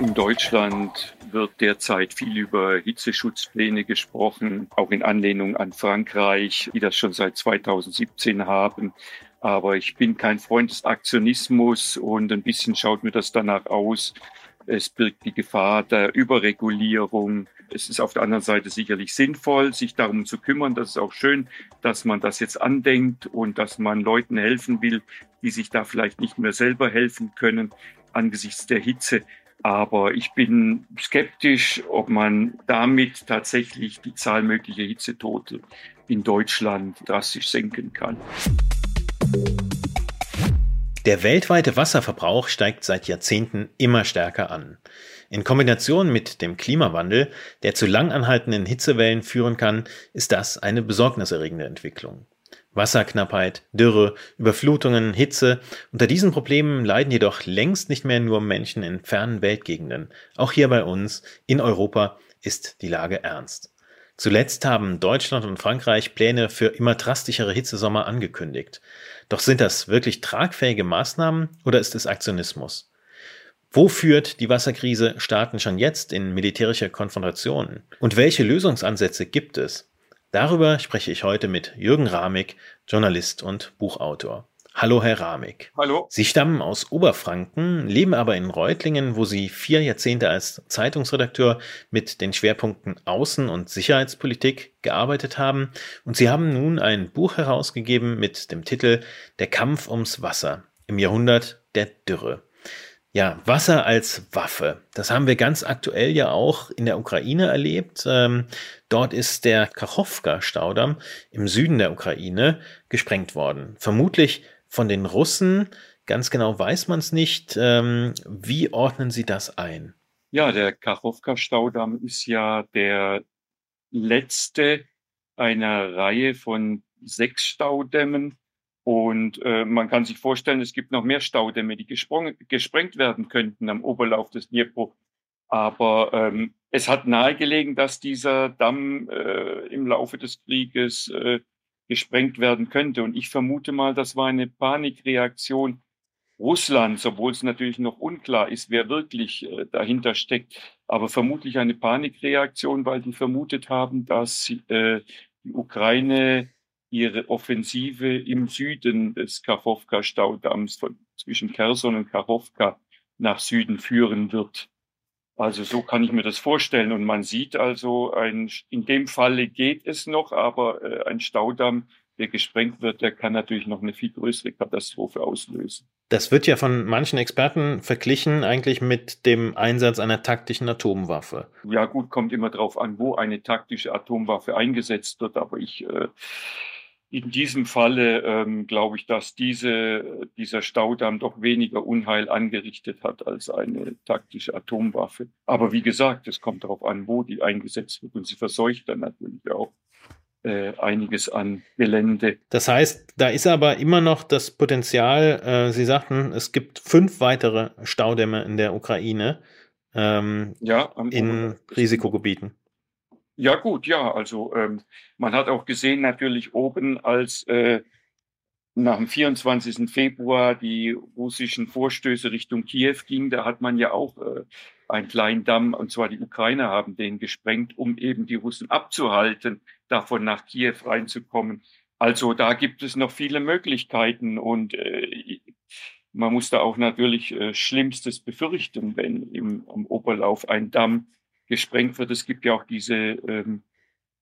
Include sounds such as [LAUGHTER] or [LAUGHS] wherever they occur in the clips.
In Deutschland wird derzeit viel über Hitzeschutzpläne gesprochen, auch in Anlehnung an Frankreich, die das schon seit 2017 haben. Aber ich bin kein Freund des Aktionismus und ein bisschen schaut mir das danach aus. Es birgt die Gefahr der Überregulierung. Es ist auf der anderen Seite sicherlich sinnvoll, sich darum zu kümmern. Das ist auch schön, dass man das jetzt andenkt und dass man Leuten helfen will, die sich da vielleicht nicht mehr selber helfen können angesichts der Hitze. Aber ich bin skeptisch, ob man damit tatsächlich die Zahl möglicher Hitzetote in Deutschland drastisch senken kann. Der weltweite Wasserverbrauch steigt seit Jahrzehnten immer stärker an. In Kombination mit dem Klimawandel, der zu langanhaltenden Hitzewellen führen kann, ist das eine besorgniserregende Entwicklung. Wasserknappheit, Dürre, Überflutungen, Hitze. Unter diesen Problemen leiden jedoch längst nicht mehr nur Menschen in fernen Weltgegenden. Auch hier bei uns in Europa ist die Lage ernst. Zuletzt haben Deutschland und Frankreich Pläne für immer drastischere Hitzesommer angekündigt. Doch sind das wirklich tragfähige Maßnahmen oder ist es Aktionismus? Wo führt die Wasserkrise Staaten schon jetzt in militärische Konfrontationen? Und welche Lösungsansätze gibt es? Darüber spreche ich heute mit Jürgen Ramig, Journalist und Buchautor. Hallo, Herr Ramig. Hallo. Sie stammen aus Oberfranken, leben aber in Reutlingen, wo Sie vier Jahrzehnte als Zeitungsredakteur mit den Schwerpunkten Außen- und Sicherheitspolitik gearbeitet haben. Und Sie haben nun ein Buch herausgegeben mit dem Titel Der Kampf ums Wasser im Jahrhundert der Dürre. Ja, Wasser als Waffe. Das haben wir ganz aktuell ja auch in der Ukraine erlebt. Ähm, dort ist der Kachowka-Staudamm im Süden der Ukraine gesprengt worden. Vermutlich von den Russen. Ganz genau weiß man es nicht. Ähm, wie ordnen Sie das ein? Ja, der Kachowka-Staudamm ist ja der letzte einer Reihe von sechs Staudämmen, und äh, man kann sich vorstellen, es gibt noch mehr Staudämme, die gesprengt werden könnten am Oberlauf des Dnipro. Aber ähm, es hat nahegelegen, dass dieser Damm äh, im Laufe des Krieges äh, gesprengt werden könnte. Und ich vermute mal, das war eine Panikreaktion Russlands, obwohl es natürlich noch unklar ist, wer wirklich äh, dahinter steckt. Aber vermutlich eine Panikreaktion, weil die vermutet haben, dass äh, die Ukraine ihre Offensive im Süden des Kachowka-Staudamms von, zwischen Kherson und Kachowka nach Süden führen wird. Also so kann ich mir das vorstellen. Und man sieht also, ein, in dem Falle geht es noch, aber äh, ein Staudamm, der gesprengt wird, der kann natürlich noch eine viel größere Katastrophe auslösen. Das wird ja von manchen Experten verglichen eigentlich mit dem Einsatz einer taktischen Atomwaffe. Ja gut, kommt immer darauf an, wo eine taktische Atomwaffe eingesetzt wird. Aber ich äh, in diesem Falle ähm, glaube ich, dass diese, dieser Staudamm doch weniger Unheil angerichtet hat als eine taktische Atomwaffe. Aber wie gesagt, es kommt darauf an, wo die eingesetzt wird und sie verseucht dann natürlich auch äh, einiges an Gelände. Das heißt, da ist aber immer noch das Potenzial, äh, Sie sagten, es gibt fünf weitere Staudämme in der Ukraine ähm, ja, in Risikogebieten. Ja gut, ja, also ähm, man hat auch gesehen natürlich oben, als äh, nach dem 24. Februar die russischen Vorstöße Richtung Kiew gingen, da hat man ja auch äh, einen kleinen Damm, und zwar die Ukrainer haben den gesprengt, um eben die Russen abzuhalten, davon nach Kiew reinzukommen. Also da gibt es noch viele Möglichkeiten und äh, man muss da auch natürlich äh, Schlimmstes befürchten, wenn im, im Oberlauf ein Damm gesprengt wird. Es gibt ja auch diese, ähm,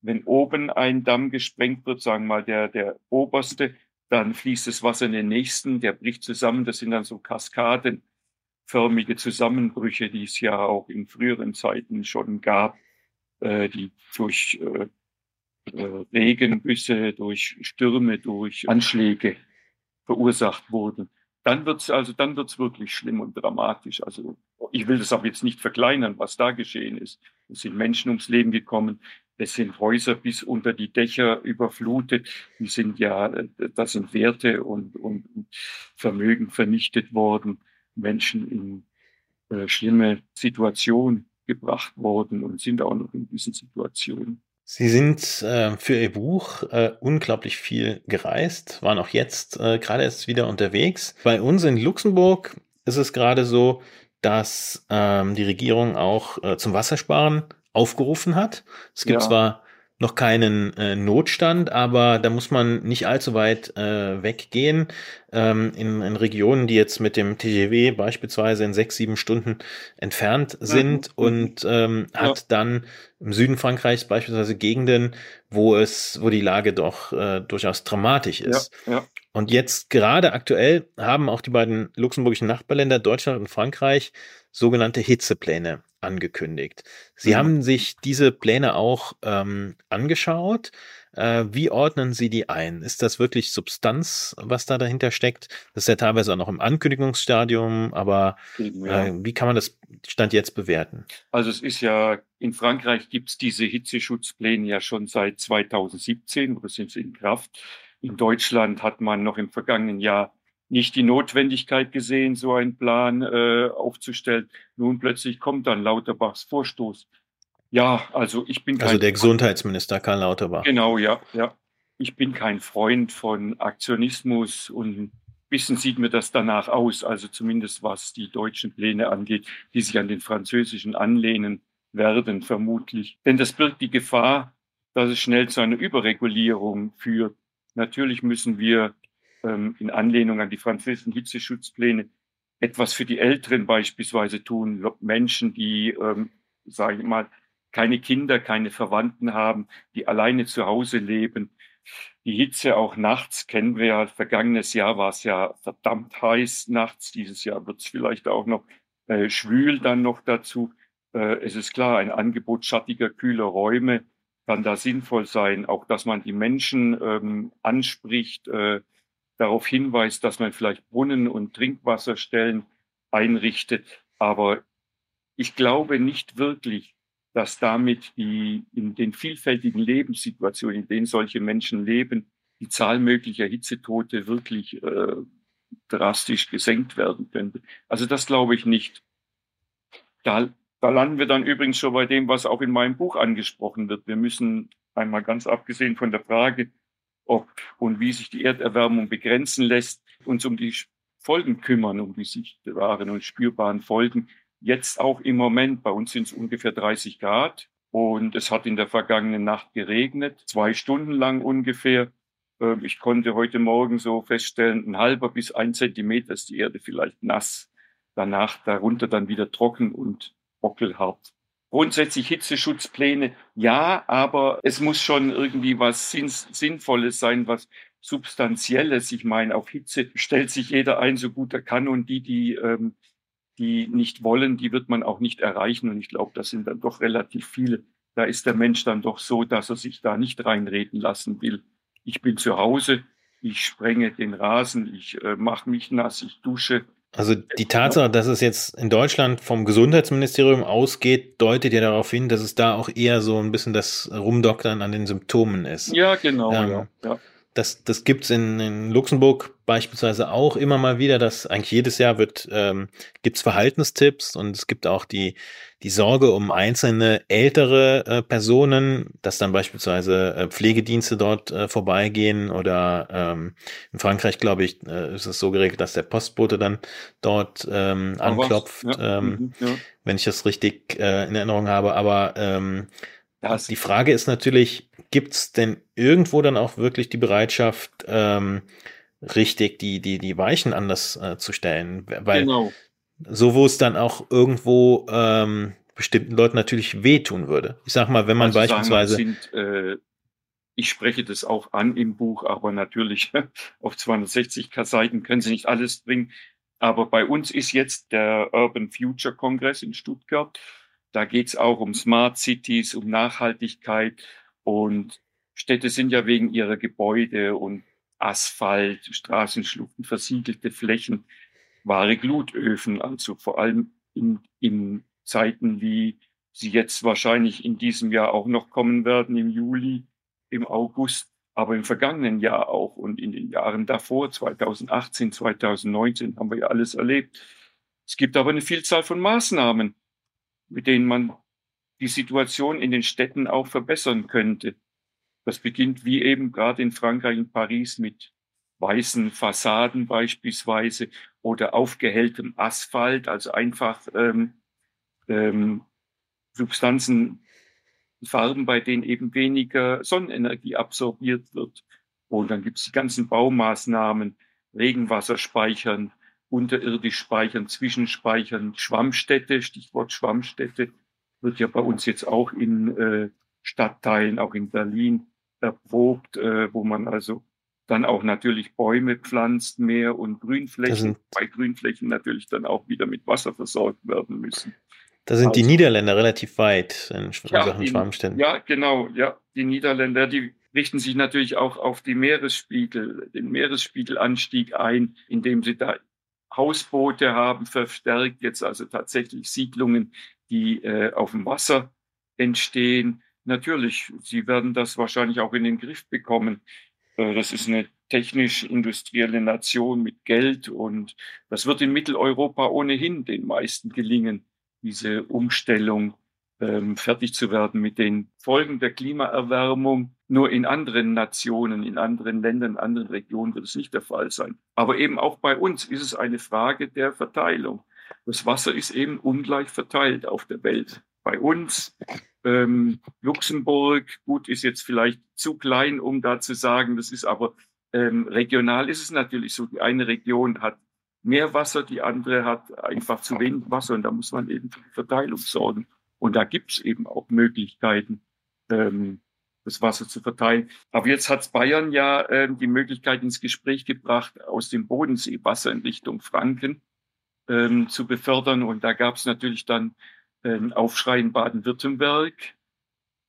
wenn oben ein Damm gesprengt wird, sagen wir mal der, der oberste, dann fließt das Wasser in den nächsten, der bricht zusammen. Das sind dann so kaskadenförmige Zusammenbrüche, die es ja auch in früheren Zeiten schon gab, äh, die durch äh, äh, Regengüsse, durch Stürme, durch Anschläge verursacht wurden dann wird's also dann wird's wirklich schlimm und dramatisch. Also ich will das auch jetzt nicht verkleinern, was da geschehen ist. Es sind Menschen ums Leben gekommen, es sind Häuser bis unter die Dächer überflutet. Die sind ja, da sind Werte und, und, und Vermögen vernichtet worden, Menschen in äh, schlimme Situationen gebracht worden und sind auch noch in diesen Situationen. Sie sind äh, für Ihr Buch äh, unglaublich viel gereist, waren auch jetzt äh, gerade erst wieder unterwegs. Bei uns in Luxemburg ist es gerade so, dass ähm, die Regierung auch äh, zum Wassersparen aufgerufen hat. Es gibt ja. zwar noch keinen äh, Notstand, aber da muss man nicht allzu weit äh, weggehen. Ähm, in, in Regionen, die jetzt mit dem TGW beispielsweise in sechs, sieben Stunden entfernt sind mhm. und ähm, ja. hat dann im Süden Frankreichs beispielsweise Gegenden, wo es, wo die Lage doch äh, durchaus dramatisch ist. Ja, ja. Und jetzt gerade aktuell haben auch die beiden luxemburgischen Nachbarländer Deutschland und Frankreich sogenannte Hitzepläne angekündigt. Sie mhm. haben sich diese Pläne auch ähm, angeschaut. Äh, wie ordnen Sie die ein? Ist das wirklich Substanz, was da dahinter steckt? Das ist ja teilweise auch noch im Ankündigungsstadium, aber ja. äh, wie kann man das Stand jetzt bewerten? Also es ist ja, in Frankreich gibt es diese Hitzeschutzpläne ja schon seit 2017 oder sind sie in Kraft. In Deutschland hat man noch im vergangenen Jahr nicht die Notwendigkeit gesehen, so einen Plan äh, aufzustellen. Nun plötzlich kommt dann Lauterbachs Vorstoß. Ja, also ich bin also kein Also der Gesundheitsminister Karl Lauterbach. Genau, ja, ja. Ich bin kein Freund von Aktionismus und ein bisschen sieht mir das danach aus, also zumindest was die deutschen Pläne angeht, die sich an den französischen anlehnen werden, vermutlich. Denn das birgt die Gefahr, dass es schnell zu einer Überregulierung führt. Natürlich müssen wir ähm, in Anlehnung an die französischen Hitzeschutzpläne etwas für die Älteren beispielsweise tun, Menschen, die, ähm, sage ich mal, keine Kinder, keine Verwandten haben, die alleine zu Hause leben. Die Hitze auch nachts kennen wir ja. Vergangenes Jahr war es ja verdammt heiß nachts. Dieses Jahr wird es vielleicht auch noch äh, schwül dann noch dazu. Äh, es ist klar, ein Angebot schattiger, kühler Räume kann da sinnvoll sein. Auch, dass man die Menschen ähm, anspricht, äh, darauf hinweist, dass man vielleicht Brunnen und Trinkwasserstellen einrichtet. Aber ich glaube nicht wirklich, dass damit die in den vielfältigen Lebenssituationen, in denen solche Menschen leben, die Zahl möglicher Hitzetote wirklich äh, drastisch gesenkt werden könnte. Also das glaube ich nicht. Da, da landen wir dann übrigens schon bei dem, was auch in meinem Buch angesprochen wird. Wir müssen einmal ganz abgesehen von der Frage, ob und wie sich die Erderwärmung begrenzen lässt, uns um die Folgen kümmern, um die sichtbaren und spürbaren Folgen. Jetzt auch im Moment, bei uns sind es ungefähr 30 Grad und es hat in der vergangenen Nacht geregnet, zwei Stunden lang ungefähr. Ähm, ich konnte heute Morgen so feststellen, ein halber bis ein Zentimeter ist die Erde vielleicht nass. Danach darunter dann wieder trocken und bockelhart. Grundsätzlich Hitzeschutzpläne, ja, aber es muss schon irgendwie was Sinnvolles sein, was Substanzielles. Ich meine, auf Hitze stellt sich jeder ein, so gut er kann. Und die, die, ähm, die nicht wollen, die wird man auch nicht erreichen. Und ich glaube, das sind dann doch relativ viele. Da ist der Mensch dann doch so, dass er sich da nicht reinreden lassen will. Ich bin zu Hause, ich sprenge den Rasen, ich äh, mache mich nass, ich dusche, also die Tatsache, dass es jetzt in Deutschland vom Gesundheitsministerium ausgeht, deutet ja darauf hin, dass es da auch eher so ein bisschen das Rumdoktern an den Symptomen ist. Ja, genau. Ähm, ja, ja das, das gibt's in, in Luxemburg beispielsweise auch immer mal wieder, dass eigentlich jedes Jahr wird, ähm, gibt's Verhaltenstipps und es gibt auch die, die Sorge um einzelne ältere äh, Personen, dass dann beispielsweise äh, Pflegedienste dort äh, vorbeigehen oder ähm, in Frankreich, glaube ich, äh, ist es so geregelt, dass der Postbote dann dort ähm, anklopft, ja. ähm, mhm, ja. wenn ich das richtig äh, in Erinnerung habe. Aber ähm, das die Frage ist natürlich, gibt es denn irgendwo dann auch wirklich die Bereitschaft, ähm, richtig die, die, die Weichen anders äh, zu stellen? Weil genau. so, wo es dann auch irgendwo ähm, bestimmten Leuten natürlich wehtun würde. Ich sag mal, wenn man also beispielsweise. Sagen, sind, äh, ich spreche das auch an im Buch, aber natürlich [LAUGHS] auf 260 Seiten können Sie nicht alles bringen. Aber bei uns ist jetzt der Urban Future Congress in Stuttgart. Da geht es auch um Smart Cities, um Nachhaltigkeit. Und Städte sind ja wegen ihrer Gebäude und Asphalt, Straßenschluchten, versiegelte Flächen, wahre Glutöfen. Also vor allem in, in Zeiten, wie sie jetzt wahrscheinlich in diesem Jahr auch noch kommen werden, im Juli, im August, aber im vergangenen Jahr auch und in den Jahren davor, 2018, 2019, haben wir ja alles erlebt. Es gibt aber eine Vielzahl von Maßnahmen, mit denen man die Situation in den Städten auch verbessern könnte. Das beginnt wie eben gerade in Frankreich, in Paris mit weißen Fassaden beispielsweise oder aufgehelltem Asphalt, also einfach ähm, ähm, Substanzen, Farben, bei denen eben weniger Sonnenenergie absorbiert wird. Und dann gibt es die ganzen Baumaßnahmen, Regenwasser speichern, unterirdisch speichern, Zwischenspeichern, Schwammstätte, Stichwort Schwammstätte, wird ja bei uns jetzt auch in äh, Stadtteilen, auch in Berlin erprobt, äh, wo man also dann auch natürlich Bäume pflanzt mehr und Grünflächen, bei Grünflächen natürlich dann auch wieder mit Wasser versorgt werden müssen. Da sind also, die Niederländer relativ weit in, in ja, Sachen Schwarmständen. Ja, genau, ja. Die Niederländer, die richten sich natürlich auch auf die Meeresspiegel, den Meeresspiegelanstieg ein, indem sie da Hausboote haben, verstärkt jetzt also tatsächlich Siedlungen, die äh, auf dem Wasser entstehen. Natürlich, sie werden das wahrscheinlich auch in den Griff bekommen. Äh, das ist eine technisch-industrielle Nation mit Geld und das wird in Mitteleuropa ohnehin den meisten gelingen, diese Umstellung ähm, fertig zu werden mit den Folgen der Klimaerwärmung. Nur in anderen Nationen, in anderen Ländern, in anderen Regionen wird es nicht der Fall sein. Aber eben auch bei uns ist es eine Frage der Verteilung. Das Wasser ist eben ungleich verteilt auf der Welt. Bei uns ähm, Luxemburg, gut, ist jetzt vielleicht zu klein, um da zu sagen, das ist aber ähm, regional ist es natürlich so. Die eine Region hat mehr Wasser, die andere hat einfach zu wenig Wasser und da muss man eben für die Verteilung sorgen. Und da gibt es eben auch Möglichkeiten, ähm, das Wasser zu verteilen. Aber jetzt hat Bayern ja ähm, die Möglichkeit ins Gespräch gebracht, aus dem Bodensee Wasser in Richtung Franken ähm, zu befördern. Und da gab es natürlich dann ähm, Aufschrei in Baden-Württemberg,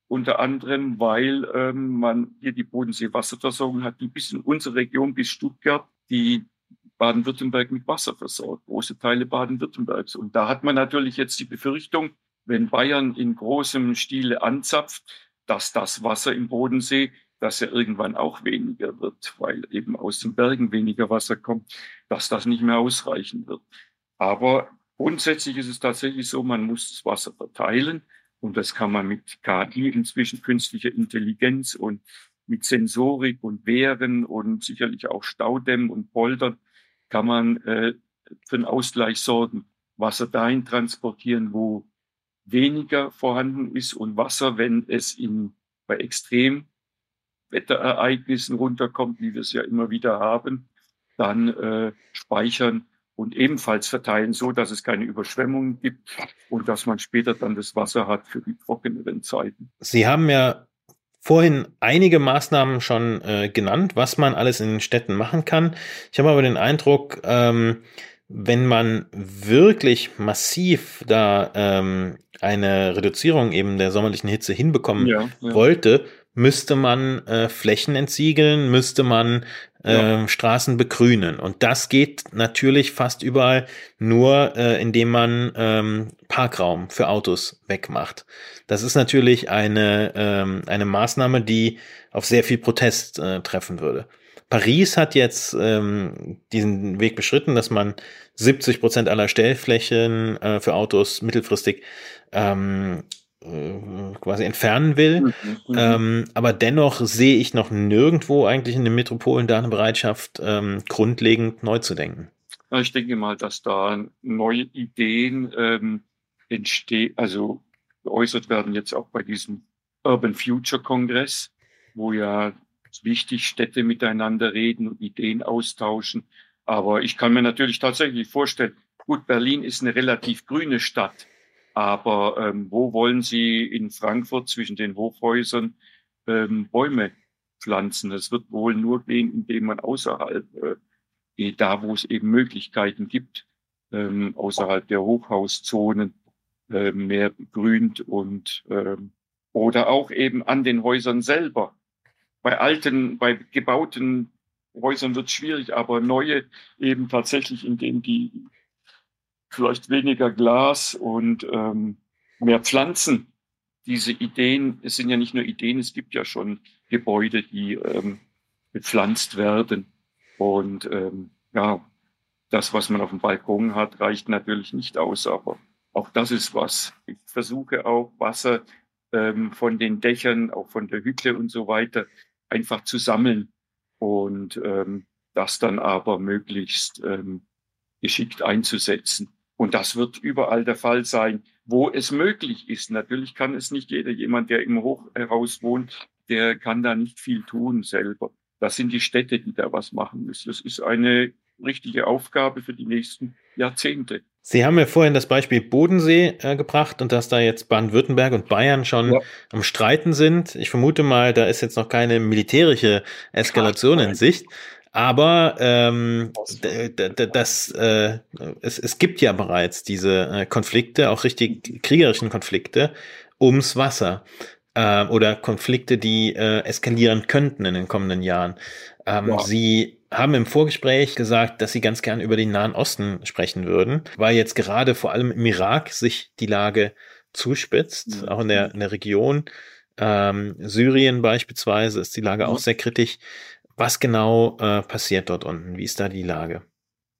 unter anderem, weil ähm, man hier die Bodensee-Wasserversorgung hat, die bis in unsere Region, bis Stuttgart, die Baden-Württemberg mit Wasser versorgt, große Teile Baden-Württembergs. Und da hat man natürlich jetzt die Befürchtung, wenn Bayern in großem Stile anzapft, dass das Wasser im Bodensee, dass er irgendwann auch weniger wird, weil eben aus den Bergen weniger Wasser kommt, dass das nicht mehr ausreichen wird. Aber Grundsätzlich ist es tatsächlich so, man muss das Wasser verteilen und das kann man mit KI, inzwischen künstlicher Intelligenz und mit Sensorik und Wehren und sicherlich auch Staudämmen und Poldern kann man äh, für einen Ausgleich sorgen. Wasser dahin transportieren, wo weniger vorhanden ist und Wasser, wenn es in, bei Extremwetterereignissen runterkommt, wie wir es ja immer wieder haben, dann äh, speichern und ebenfalls verteilen, so dass es keine Überschwemmungen gibt und dass man später dann das Wasser hat für die trockeneren Zeiten. Sie haben ja vorhin einige Maßnahmen schon äh, genannt, was man alles in den Städten machen kann. Ich habe aber den Eindruck, ähm, wenn man wirklich massiv da ähm, eine Reduzierung eben der sommerlichen Hitze hinbekommen ja, ja. wollte, müsste man äh, Flächen entsiegeln, müsste man äh, ja. Straßen begrünen. Und das geht natürlich fast überall nur, äh, indem man ähm, Parkraum für Autos wegmacht. Das ist natürlich eine, ähm, eine Maßnahme, die auf sehr viel Protest äh, treffen würde. Paris hat jetzt ähm, diesen Weg beschritten, dass man 70 Prozent aller Stellflächen äh, für Autos mittelfristig ähm, äh, quasi entfernen will. Mhm, mhm, ähm, aber dennoch sehe ich noch nirgendwo eigentlich in den Metropolen da eine Bereitschaft, ähm, grundlegend neu zu denken. Ich denke mal, dass da neue Ideen ähm, entstehen, also geäußert werden jetzt auch bei diesem Urban Future Kongress, wo ja wichtig Städte miteinander reden und Ideen austauschen. Aber ich kann mir natürlich tatsächlich vorstellen, gut, Berlin ist eine relativ grüne Stadt. Aber ähm, wo wollen Sie in Frankfurt zwischen den Hochhäusern ähm, Bäume pflanzen? Das wird wohl nur gehen, indem man außerhalb äh, da wo es eben Möglichkeiten gibt, ähm, außerhalb der Hochhauszonen äh, mehr begrünt und ähm, oder auch eben an den Häusern selber. Bei alten, bei gebauten Häusern wird es schwierig, aber neue eben tatsächlich, in denen die vielleicht weniger Glas und ähm, mehr Pflanzen. Diese Ideen, es sind ja nicht nur Ideen, es gibt ja schon Gebäude, die ähm, bepflanzt werden. Und ähm, ja, das, was man auf dem Balkon hat, reicht natürlich nicht aus, aber auch das ist was. Ich versuche auch Wasser ähm, von den Dächern, auch von der Hütte und so weiter, einfach zu sammeln. Und ähm, das dann aber möglichst ähm, geschickt einzusetzen. Und das wird überall der Fall sein, wo es möglich ist. Natürlich kann es nicht jeder. Jemand, der im Hochhaus wohnt, der kann da nicht viel tun selber. Das sind die Städte, die da was machen müssen. Das ist eine richtige Aufgabe für die nächsten Jahrzehnte. Sie haben ja vorhin das Beispiel Bodensee äh, gebracht und dass da jetzt Baden-Württemberg und Bayern schon ja. am Streiten sind. Ich vermute mal, da ist jetzt noch keine militärische Eskalation in Sicht. Aber ähm, das, äh, es, es gibt ja bereits diese äh, Konflikte, auch richtig kriegerischen Konflikte ums Wasser äh, oder Konflikte, die äh, eskalieren könnten in den kommenden Jahren. Ähm, ja. Sie haben im Vorgespräch gesagt, dass Sie ganz gern über den Nahen Osten sprechen würden, weil jetzt gerade vor allem im Irak sich die Lage zuspitzt, mhm. auch in der, in der Region. Ähm, Syrien beispielsweise ist die Lage mhm. auch sehr kritisch. Was genau äh, passiert dort unten? Wie ist da die Lage?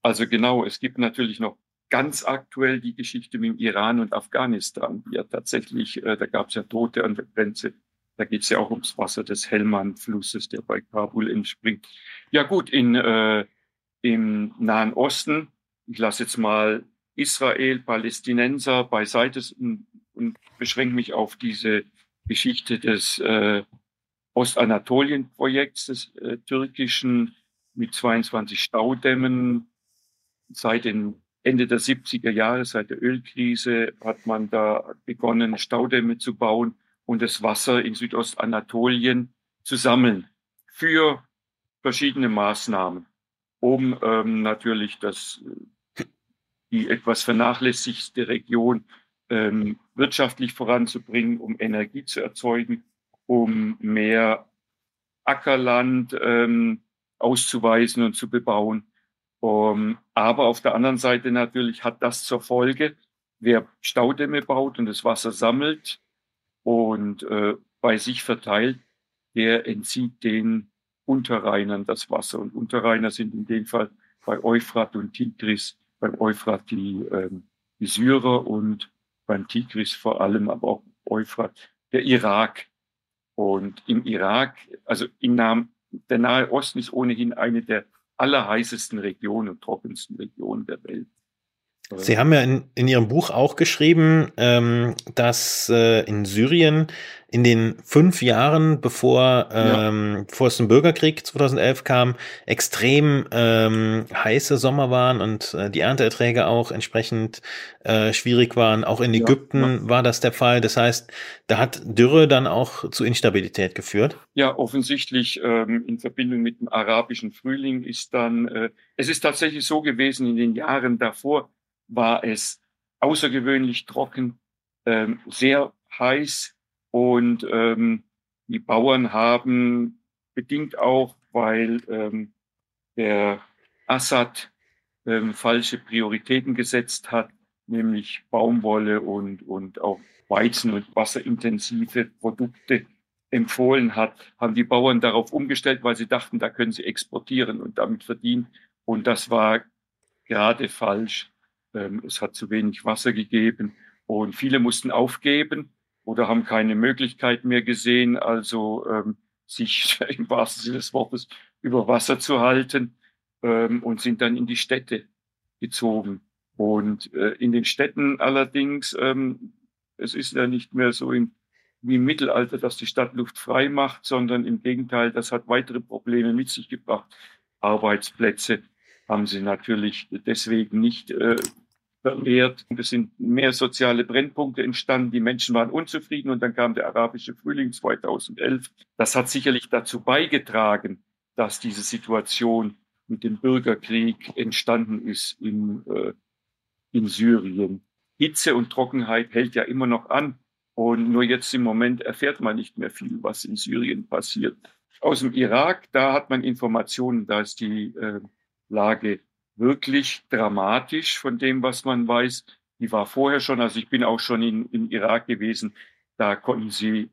Also genau, es gibt natürlich noch ganz aktuell die Geschichte mit dem Iran und Afghanistan. Ja, tatsächlich, äh, da gab es ja Tote an der Grenze. Da geht es ja auch ums Wasser des Helmand-Flusses, der bei Kabul entspringt. Ja gut, in, äh, im Nahen Osten, ich lasse jetzt mal Israel, Palästinenser beiseite und, und beschränke mich auf diese Geschichte des äh, Ostanatolien-Projekts des äh, türkischen mit 22 Staudämmen. Seit den Ende der 70er Jahre, seit der Ölkrise, hat man da begonnen, Staudämme zu bauen und das Wasser in Südostanatolien zu sammeln für verschiedene Maßnahmen, um ähm, natürlich das, die etwas vernachlässigte Region ähm, wirtschaftlich voranzubringen, um Energie zu erzeugen um mehr Ackerland ähm, auszuweisen und zu bebauen. Um, aber auf der anderen Seite natürlich hat das zur Folge, wer Staudämme baut und das Wasser sammelt und äh, bei sich verteilt, der entzieht den Unterrheinern das Wasser. Und Unterrheiner sind in dem Fall bei Euphrat und Tigris, beim Euphrat die, ähm, die Syrer und beim Tigris vor allem, aber auch Euphrat, der Irak. Und im Irak, also in Nahen, der Nahe Osten ist ohnehin eine der allerheißesten Regionen und trockensten Regionen der Welt. Sie haben ja in, in Ihrem Buch auch geschrieben, ähm, dass äh, in Syrien in den fünf Jahren, bevor, ähm, ja. bevor es zum Bürgerkrieg 2011 kam, extrem ähm, heiße Sommer waren und äh, die Ernteerträge auch entsprechend äh, schwierig waren. Auch in Ägypten ja, ja. war das der Fall. Das heißt, da hat Dürre dann auch zu Instabilität geführt. Ja, offensichtlich ähm, in Verbindung mit dem arabischen Frühling ist dann, äh, es ist tatsächlich so gewesen in den Jahren davor, war es außergewöhnlich trocken, ähm, sehr heiß und ähm, die Bauern haben bedingt auch, weil ähm, der Assad ähm, falsche Prioritäten gesetzt hat, nämlich Baumwolle und, und auch Weizen- und wasserintensive Produkte empfohlen hat, haben die Bauern darauf umgestellt, weil sie dachten, da können sie exportieren und damit verdienen. Und das war gerade falsch. Ähm, es hat zu wenig Wasser gegeben und viele mussten aufgeben oder haben keine Möglichkeit mehr gesehen, also ähm, sich [LAUGHS] im wahrsten Sinne des Wortes über Wasser zu halten ähm, und sind dann in die Städte gezogen. Und äh, in den Städten allerdings, ähm, es ist ja nicht mehr so im, wie im Mittelalter, dass die Stadt Luft frei macht, sondern im Gegenteil, das hat weitere Probleme mit sich gebracht. Arbeitsplätze haben sie natürlich deswegen nicht äh, vermehrt. Es sind mehr soziale Brennpunkte entstanden. Die Menschen waren unzufrieden und dann kam der arabische Frühling 2011. Das hat sicherlich dazu beigetragen, dass diese Situation mit dem Bürgerkrieg entstanden ist in, äh, in Syrien. Hitze und Trockenheit hält ja immer noch an. Und nur jetzt im Moment erfährt man nicht mehr viel, was in Syrien passiert. Aus dem Irak, da hat man Informationen, da ist die äh, Lage wirklich dramatisch von dem, was man weiß. Die war vorher schon, also ich bin auch schon in, im Irak gewesen, da konnten sie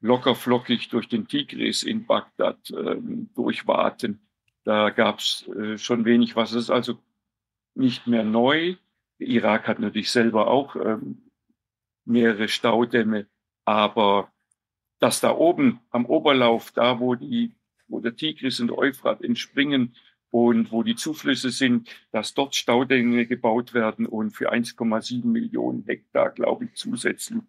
locker flockig durch den Tigris in Bagdad äh, durchwarten. Da gab es äh, schon wenig was. Das ist also nicht mehr neu. Irak hat natürlich selber auch ähm, mehrere Staudämme, aber dass da oben am Oberlauf, da wo die, wo der Tigris und Euphrat entspringen, und wo die Zuflüsse sind, dass dort Staudämme gebaut werden und für 1,7 Millionen Hektar, glaube ich, zusätzlich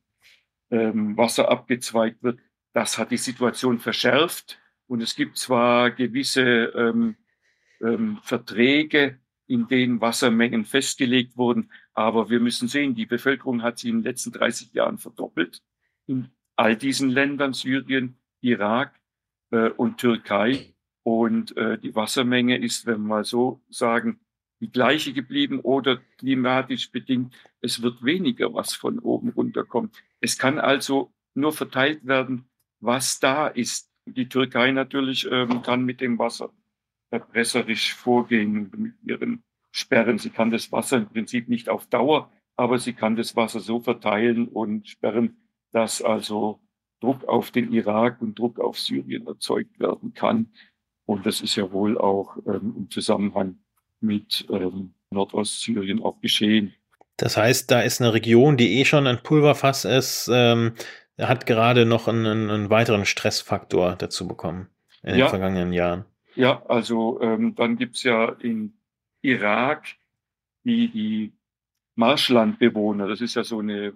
ähm, Wasser abgezweigt wird. Das hat die Situation verschärft. Und es gibt zwar gewisse ähm, ähm, Verträge, in denen Wassermengen festgelegt wurden, aber wir müssen sehen, die Bevölkerung hat sich in den letzten 30 Jahren verdoppelt. In all diesen Ländern, Syrien, Irak äh, und Türkei. Und äh, die Wassermenge ist, wenn wir mal so sagen, die gleiche geblieben oder klimatisch bedingt. Es wird weniger, was von oben runterkommt. Es kann also nur verteilt werden, was da ist. Die Türkei natürlich ähm, kann mit dem Wasser erpresserisch vorgehen mit ihren Sperren. Sie kann das Wasser im Prinzip nicht auf Dauer, aber sie kann das Wasser so verteilen und sperren, dass also Druck auf den Irak und Druck auf Syrien erzeugt werden kann. Und das ist ja wohl auch ähm, im Zusammenhang mit ähm, Nordostsyrien auch geschehen. Das heißt, da ist eine Region, die eh schon ein Pulverfass ist, ähm, hat gerade noch einen, einen, weiteren Stressfaktor dazu bekommen in ja, den vergangenen Jahren. Ja, also ähm, dann gibt's ja in Irak die, die Marschlandbewohner, das ist ja so eine,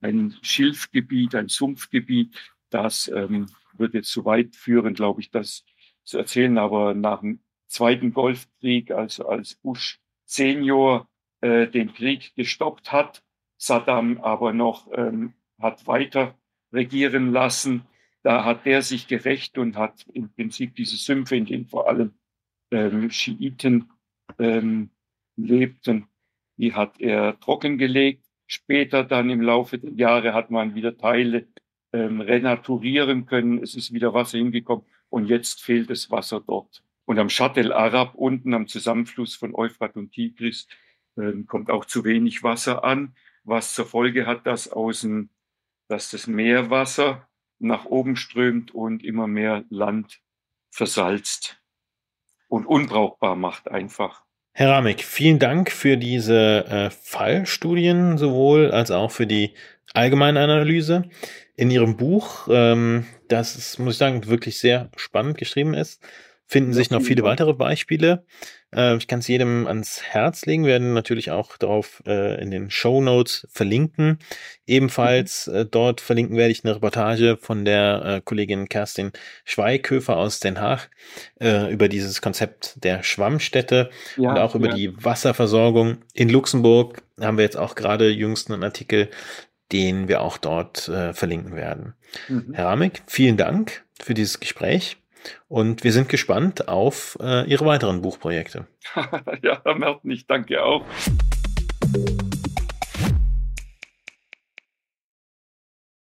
ein Schilfgebiet, ein Sumpfgebiet, das ähm, wird jetzt zu weit führen, glaube ich, das zu erzählen, aber nach dem Zweiten Golfkrieg, also als Bush Senior äh, den Krieg gestoppt hat, Saddam aber noch ähm, hat weiter regieren lassen. Da hat der sich gerecht und hat im Prinzip diese Sümpfe, in denen vor allem ähm, Schiiten ähm, lebten, die hat er trockengelegt. Später dann im Laufe der Jahre hat man wieder Teile ähm, renaturieren können. Es ist wieder Wasser hingekommen und jetzt fehlt das Wasser dort. Und am Shat el Arab, unten am Zusammenfluss von Euphrat und Tigris, äh, kommt auch zu wenig Wasser an, was zur Folge hat, dass außen, dass das Meerwasser nach oben strömt und immer mehr Land versalzt und unbrauchbar macht einfach. Herr Ramig, vielen Dank für diese äh, Fallstudien sowohl als auch für die allgemeine Analyse. In Ihrem Buch, ähm, das ist, muss ich sagen, wirklich sehr spannend geschrieben ist, finden sich noch viele weitere Beispiele. Äh, ich kann es jedem ans Herz legen, wir werden natürlich auch darauf äh, in den Show Notes verlinken. Ebenfalls mhm. äh, dort verlinken werde ich eine Reportage von der äh, Kollegin Kerstin Schweighöfer aus Den Haag äh, über dieses Konzept der Schwammstätte ja, und auch über ja. die Wasserversorgung. In Luxemburg haben wir jetzt auch gerade jüngsten einen Artikel, den wir auch dort äh, verlinken werden. Mhm. Herr Ramig, vielen Dank für dieses Gespräch. Und wir sind gespannt auf äh, Ihre weiteren Buchprojekte. [LAUGHS] ja, Herr Merten, ich danke auch.